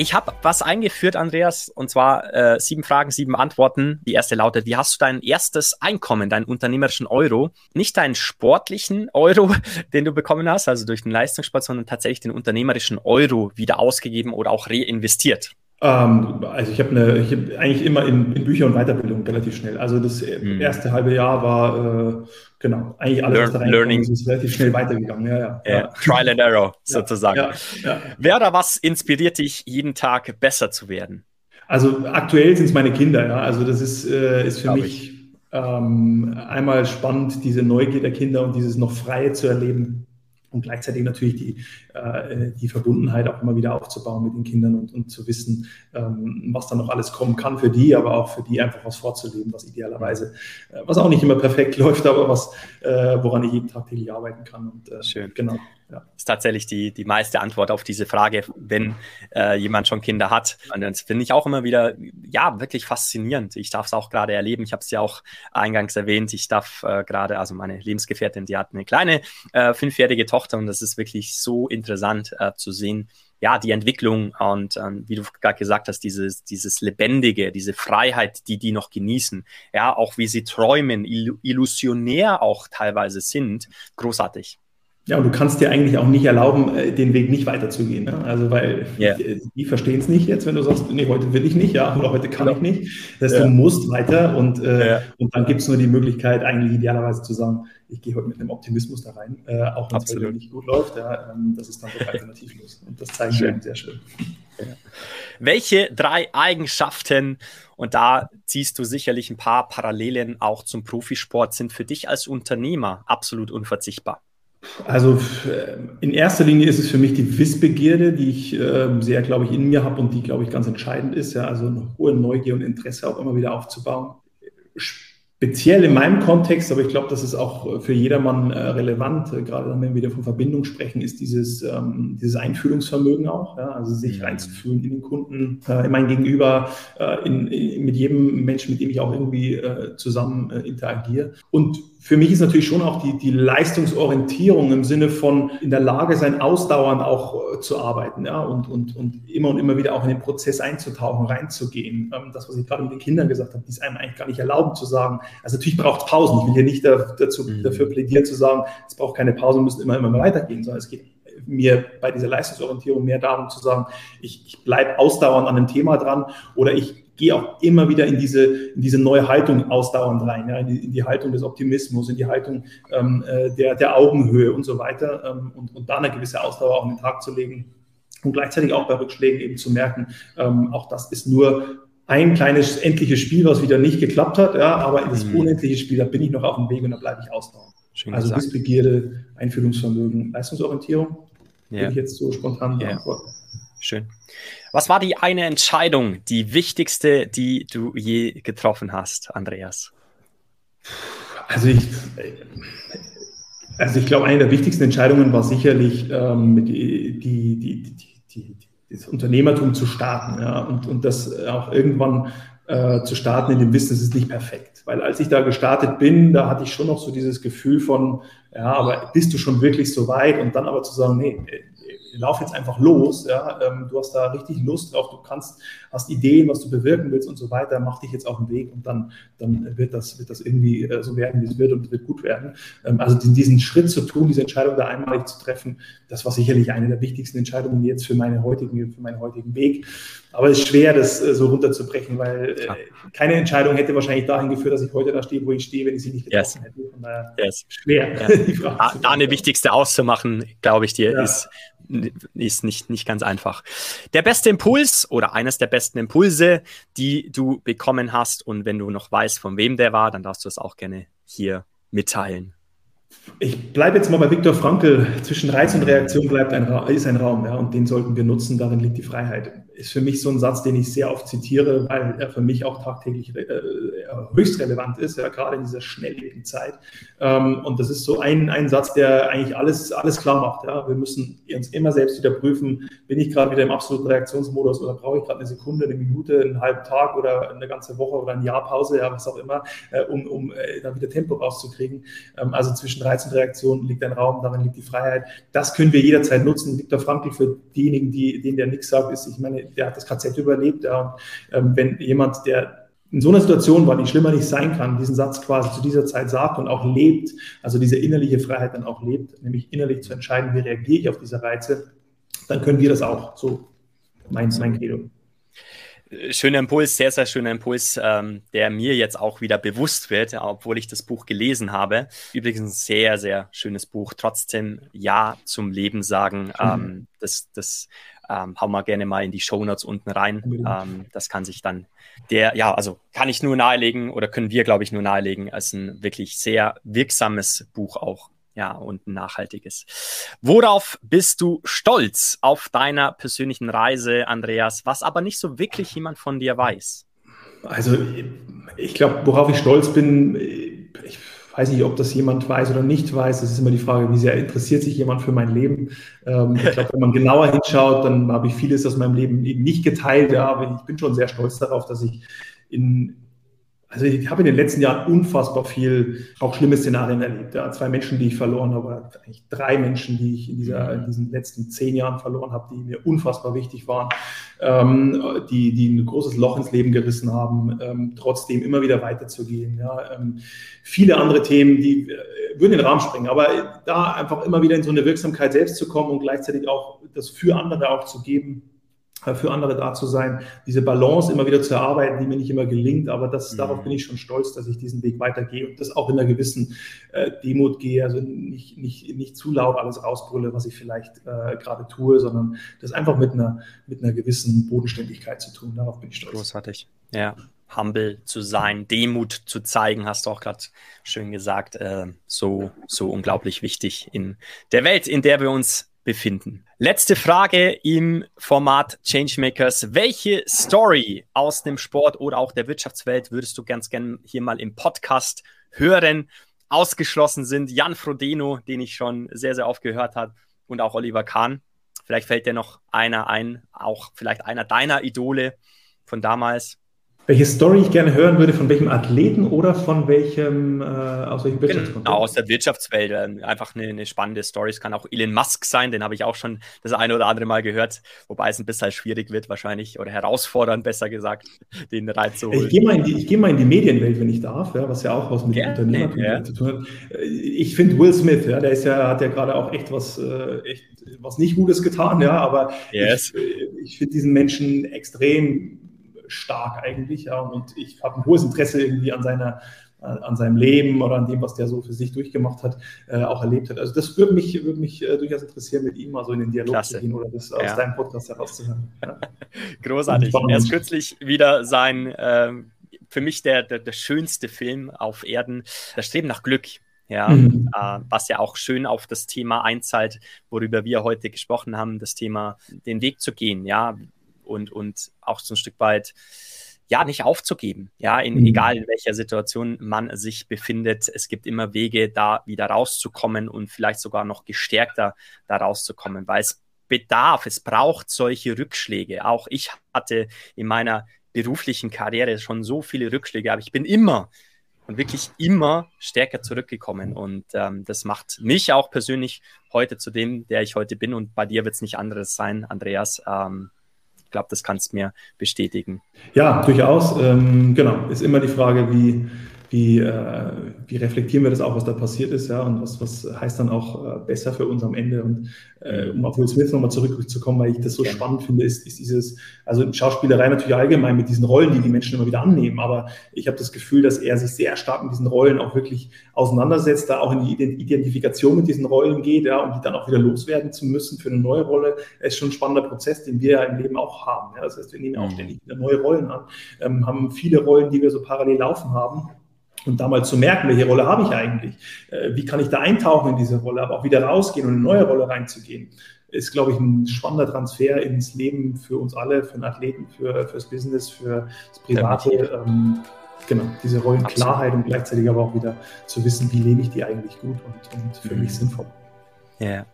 Ich habe was eingeführt, Andreas, und zwar äh, sieben Fragen, sieben Antworten. Die erste lautet, wie hast du dein erstes Einkommen, deinen unternehmerischen Euro, nicht deinen sportlichen Euro, den du bekommen hast, also durch den Leistungssport, sondern tatsächlich den unternehmerischen Euro wieder ausgegeben oder auch reinvestiert? Ähm, also ich habe eine, ich hab eigentlich immer in, in Bücher und Weiterbildung relativ schnell. Also das hm. erste halbe Jahr war äh, genau eigentlich alles, Learn, da Learning. ist, relativ schnell weitergegangen. Ja, ja, ja. Trial and Error sozusagen. Wer oder was inspiriert dich, jeden Tag besser zu werden? Also aktuell sind es meine Kinder. Ja. Also das ist, äh, ist für Glaub mich ähm, einmal spannend, diese Neugier der Kinder und dieses noch Freie zu erleben und gleichzeitig natürlich die, äh, die Verbundenheit auch immer wieder aufzubauen mit den Kindern und, und zu wissen, ähm, was da noch alles kommen kann für die, aber auch für die einfach was vorzuleben, was idealerweise, äh, was auch nicht immer perfekt läuft, aber was, äh, woran ich jeden Tag täglich arbeiten kann. Und, äh, Schön. Genau. Ist tatsächlich die, die meiste Antwort auf diese Frage, wenn äh, jemand schon Kinder hat. Und das finde ich auch immer wieder, ja, wirklich faszinierend. Ich darf es auch gerade erleben. Ich habe es ja auch eingangs erwähnt. Ich darf äh, gerade, also meine Lebensgefährtin, die hat eine kleine äh, fünfjährige Tochter und das ist wirklich so interessant äh, zu sehen, ja, die Entwicklung und ähm, wie du gerade gesagt hast, dieses, dieses Lebendige, diese Freiheit, die die noch genießen, ja, auch wie sie träumen, illusionär auch teilweise sind, großartig. Ja, und du kannst dir eigentlich auch nicht erlauben, äh, den Weg nicht weiterzugehen. Ne? Also, weil yeah. die, die verstehen es nicht jetzt, wenn du sagst, nee, heute will ich nicht, ja, oder heute kann ich nicht. Das heißt, ja. du musst weiter und, äh, ja. und dann gibt es nur die Möglichkeit, eigentlich idealerweise zu sagen, ich gehe heute mit einem Optimismus da rein, äh, auch wenn es heute nicht gut läuft. Ja, ähm, das ist dann doch alternativlos. Und das zeigen wir sehr schön. Ja. Welche drei Eigenschaften, und da ziehst du sicherlich ein paar Parallelen auch zum Profisport, sind für dich als Unternehmer absolut unverzichtbar? Also in erster Linie ist es für mich die Wissbegierde, die ich äh, sehr, glaube ich, in mir habe und die, glaube ich, ganz entscheidend ist. Ja, also eine hohe Neugier und Interesse auch immer wieder aufzubauen. Speziell in meinem Kontext, aber ich glaube, das ist auch für jedermann äh, relevant, äh, gerade wenn wir wieder von Verbindung sprechen, ist dieses, ähm, dieses Einfühlungsvermögen auch, ja, also sich mhm. reinzufühlen in den Kunden, äh, in mein Gegenüber, äh, in, in, mit jedem Menschen, mit dem ich auch irgendwie äh, zusammen äh, interagiere. Und für mich ist natürlich schon auch die, die Leistungsorientierung im Sinne von in der Lage sein, ausdauernd auch äh, zu arbeiten ja, und, und, und immer und immer wieder auch in den Prozess einzutauchen, reinzugehen. Ähm, das, was ich gerade mit den Kindern gesagt habe, die es einem eigentlich gar nicht erlauben zu sagen. Also natürlich braucht es Pausen. Ich will hier nicht dazu, mhm. dafür plädieren zu sagen, es braucht keine Pausen, müssen immer, immer weitergehen, sondern es geht mir bei dieser Leistungsorientierung mehr darum zu sagen, ich, ich bleibe ausdauernd an einem Thema dran oder ich gehe auch immer wieder in diese, in diese neue Haltung ausdauernd rein, ja, in, die, in die Haltung des Optimismus, in die Haltung ähm, äh, der, der Augenhöhe und so weiter ähm, und, und da eine gewisse Ausdauer auch an den Tag zu legen und gleichzeitig auch bei Rückschlägen eben zu merken, ähm, auch das ist nur ein kleines endliches Spiel, was wieder nicht geklappt hat, ja, aber in das mhm. unendliche Spiel, da bin ich noch auf dem Weg und da bleibe ich ausdauernd. Schön also Wissbegierde, Einfühlungsvermögen, Leistungsorientierung, ja. würde ich jetzt so spontan beantworten. Ja. Schön. Was war die eine Entscheidung, die wichtigste, die du je getroffen hast, Andreas? Also ich, also ich glaube, eine der wichtigsten Entscheidungen war sicherlich ähm, die, die, die, das Unternehmertum zu starten ja, und, und das auch irgendwann äh, zu starten in dem Wissen, es ist nicht perfekt. Weil als ich da gestartet bin, da hatte ich schon noch so dieses Gefühl von, ja, aber bist du schon wirklich so weit? Und dann aber zu sagen, nee, lauf jetzt einfach los, ja, ähm, du hast da richtig Lust drauf, du kannst, hast Ideen, was du bewirken willst und so weiter, mach dich jetzt auf den Weg und dann, dann wird das, wird das irgendwie äh, so werden, wie es wird und es wird gut werden. Ähm, also diesen Schritt zu tun, diese Entscheidung da einmalig zu treffen, das war sicherlich eine der wichtigsten Entscheidungen jetzt für meine heutigen, für meinen heutigen Weg. Aber es ist schwer, das äh, so runterzubrechen, weil äh, keine Entscheidung hätte wahrscheinlich dahin geführt, dass ich heute da stehe, wo ich stehe, wenn ich sie nicht getroffen yes. hätte. Daher yes. schwer. Ja. da, da eine wichtigste auszumachen, glaube ich dir, ja. ist ist nicht, nicht ganz einfach. Der beste Impuls oder eines der besten Impulse, die du bekommen hast und wenn du noch weißt, von wem der war, dann darfst du es auch gerne hier mitteilen. Ich bleibe jetzt mal bei Viktor Frankl. Zwischen Reiz und Reaktion bleibt ein, ist ein Raum, ja, und den sollten wir nutzen. Darin liegt die Freiheit ist für mich so ein Satz, den ich sehr oft zitiere, weil er für mich auch tagtäglich äh, höchst relevant ist, ja, gerade in dieser schnelllebigen Zeit. Ähm, und das ist so ein, ein Satz, der eigentlich alles, alles klar macht. Ja. Wir müssen uns immer selbst wieder prüfen, bin ich gerade wieder im absoluten Reaktionsmodus oder brauche ich gerade eine Sekunde, eine Minute, einen halben Tag oder eine ganze Woche oder ein Jahr Pause, ja, was auch immer, äh, um, um äh, da wieder Tempo rauszukriegen. Ähm, also zwischen Reiz und Reaktion liegt ein Raum, darin liegt die Freiheit. Das können wir jederzeit nutzen. Viktor Frankl für diejenigen, die, denen der nichts sagt, ist, ich meine, der hat das KZ überlebt. Ja. Ähm, wenn jemand, der in so einer Situation war, die schlimmer nicht sein kann, diesen Satz quasi zu dieser Zeit sagt und auch lebt, also diese innerliche Freiheit dann auch lebt, nämlich innerlich zu entscheiden, wie reagiere ich auf diese Reize, dann können wir das auch. So mein, mein Credo. Schöner Impuls, sehr, sehr schöner Impuls, ähm, der mir jetzt auch wieder bewusst wird, obwohl ich das Buch gelesen habe. Übrigens ein sehr, sehr schönes Buch. Trotzdem Ja zum Leben sagen. Mhm. Ähm, das das ähm, hauen wir gerne mal in die Shownotes unten rein. Ähm, das kann sich dann der, ja, also kann ich nur nahelegen oder können wir, glaube ich, nur nahelegen, als ein wirklich sehr wirksames Buch auch ja, und ein nachhaltiges. Worauf bist du stolz auf deiner persönlichen Reise, Andreas, was aber nicht so wirklich jemand von dir weiß? Also, ich glaube, worauf ich stolz bin, ich weiß nicht, ob das jemand weiß oder nicht weiß. Das ist immer die Frage, wie sehr interessiert sich jemand für mein Leben. Ähm, ich glaube, wenn man genauer hinschaut, dann habe ich vieles aus meinem Leben eben nicht geteilt. Ja, aber ich bin schon sehr stolz darauf, dass ich in also ich habe in den letzten Jahren unfassbar viel, auch schlimme Szenarien erlebt. Ja. Zwei Menschen, die ich verloren habe, eigentlich drei Menschen, die ich in, dieser, in diesen letzten zehn Jahren verloren habe, die mir unfassbar wichtig waren, ähm, die, die ein großes Loch ins Leben gerissen haben, ähm, trotzdem immer wieder weiterzugehen. Ja. Ähm, viele andere Themen, die äh, würden in den Rahmen springen, aber da einfach immer wieder in so eine Wirksamkeit selbst zu kommen und gleichzeitig auch das für andere auch zu geben, für andere da zu sein, diese Balance immer wieder zu erarbeiten, die mir nicht immer gelingt, aber das, mhm. darauf bin ich schon stolz, dass ich diesen Weg weitergehe und das auch in einer gewissen äh, Demut gehe, also nicht, nicht, nicht zu laut alles rausbrülle, was ich vielleicht äh, gerade tue, sondern das einfach mit einer, mit einer gewissen Bodenständigkeit zu tun. Darauf bin ich stolz. Großartig, ja. Humble zu sein, Demut zu zeigen, hast du auch gerade schön gesagt, äh, so, so unglaublich wichtig in der Welt, in der wir uns befinden. Letzte Frage im Format Changemakers. Welche Story aus dem Sport oder auch der Wirtschaftswelt würdest du ganz gerne hier mal im Podcast hören? Ausgeschlossen sind Jan Frodeno, den ich schon sehr, sehr oft gehört habe, und auch Oliver Kahn. Vielleicht fällt dir noch einer ein, auch vielleicht einer deiner Idole von damals welche Story ich gerne hören würde, von welchem Athleten oder von welchem, äh, aus welchem Wirtschaftskontext? Genau, aus der Wirtschaftswelt. Äh, einfach eine, eine, spannende Story. Es kann auch Elon Musk sein, den habe ich auch schon das eine oder andere Mal gehört, wobei es ein bisschen schwierig wird wahrscheinlich oder herausfordernd, besser gesagt, den reinzuholen. Ich gehe mal, in die, geh mal in die Medienwelt, wenn ich darf, ja, was ja auch was mit ja, Unternehmertum ja. zu tun hat. Ich finde Will Smith, ja, der ist ja, hat ja gerade auch echt was, äh, echt was nicht Gutes getan, ja, aber yes. ich, ich finde diesen Menschen extrem stark eigentlich. Ja, und ich habe ein hohes Interesse irgendwie an seiner äh, an seinem Leben oder an dem, was der so für sich durchgemacht hat, äh, auch erlebt hat. Also das würde mich, würde mich äh, durchaus interessieren, mit ihm mal so in den Dialog Klasse. zu gehen oder das ja. aus deinem Podcast herauszuhören. Ja. Großartig. Erst kürzlich wieder sein, äh, für mich der, der, der schönste Film auf Erden, das Streben nach Glück. Ja, mhm. äh, was ja auch schön auf das Thema einzahlt, worüber wir heute gesprochen haben, das Thema den Weg zu gehen. Ja, und, und auch so ein Stück weit ja, nicht aufzugeben, ja, in, mhm. egal in welcher Situation man sich befindet. Es gibt immer Wege, da wieder rauszukommen und vielleicht sogar noch gestärkter da rauszukommen, weil es bedarf, es braucht solche Rückschläge. Auch ich hatte in meiner beruflichen Karriere schon so viele Rückschläge, aber ich bin immer und wirklich immer stärker zurückgekommen. Und ähm, das macht mich auch persönlich heute zu dem, der ich heute bin. Und bei dir wird es nicht anderes sein, Andreas. Ähm, ich glaube, das kannst du mir bestätigen. Ja, durchaus. Ähm, genau, ist immer die Frage, wie, wie, äh, wie reflektieren wir das auch, was da passiert ist, ja, und was, was heißt dann auch äh, besser für uns am Ende. Und äh, um auf Will Smith nochmal zurückzukommen, weil ich das so ja. spannend finde, ist, ist dieses, also Schauspielerei natürlich allgemein mit diesen Rollen, die die Menschen immer wieder annehmen, aber ich habe das Gefühl, dass er sich sehr stark mit diesen Rollen auch wirklich auseinandersetzt, da auch in die Identifikation mit diesen Rollen geht, ja, und die dann auch wieder loswerden zu müssen für eine neue Rolle, ist schon ein spannender Prozess, den wir ja im Leben auch haben. Ja. Das heißt, wir nehmen auch mhm. ständig wieder neue Rollen an, ähm, haben viele Rollen, die wir so parallel laufen haben und da mal zu merken, welche Rolle habe ich eigentlich? Äh, wie kann ich da eintauchen in diese Rolle, aber auch wieder rausgehen und in eine neue Rolle reinzugehen, ist, glaube ich, ein spannender Transfer ins Leben für uns alle, für den Athleten, für fürs Business, für das Private. Ähm, genau, diese Rollenklarheit und gleichzeitig aber auch wieder zu wissen, wie lebe ich die eigentlich gut und, und für mhm. mich sinnvoll. Ja. Yeah.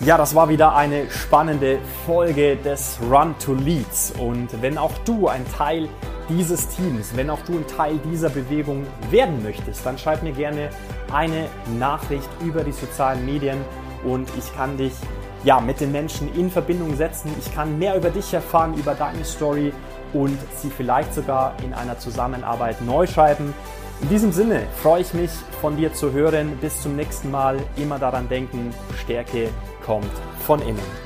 Ja, das war wieder eine spannende Folge des Run to Leads. Und wenn auch du ein Teil dieses Teams, wenn auch du ein Teil dieser Bewegung werden möchtest, dann schreib mir gerne eine Nachricht über die sozialen Medien und ich kann dich ja, mit den Menschen in Verbindung setzen. Ich kann mehr über dich erfahren, über deine Story und sie vielleicht sogar in einer Zusammenarbeit neu schreiben. In diesem Sinne freue ich mich, von dir zu hören. Bis zum nächsten Mal. Immer daran denken, Stärke kommt von innen.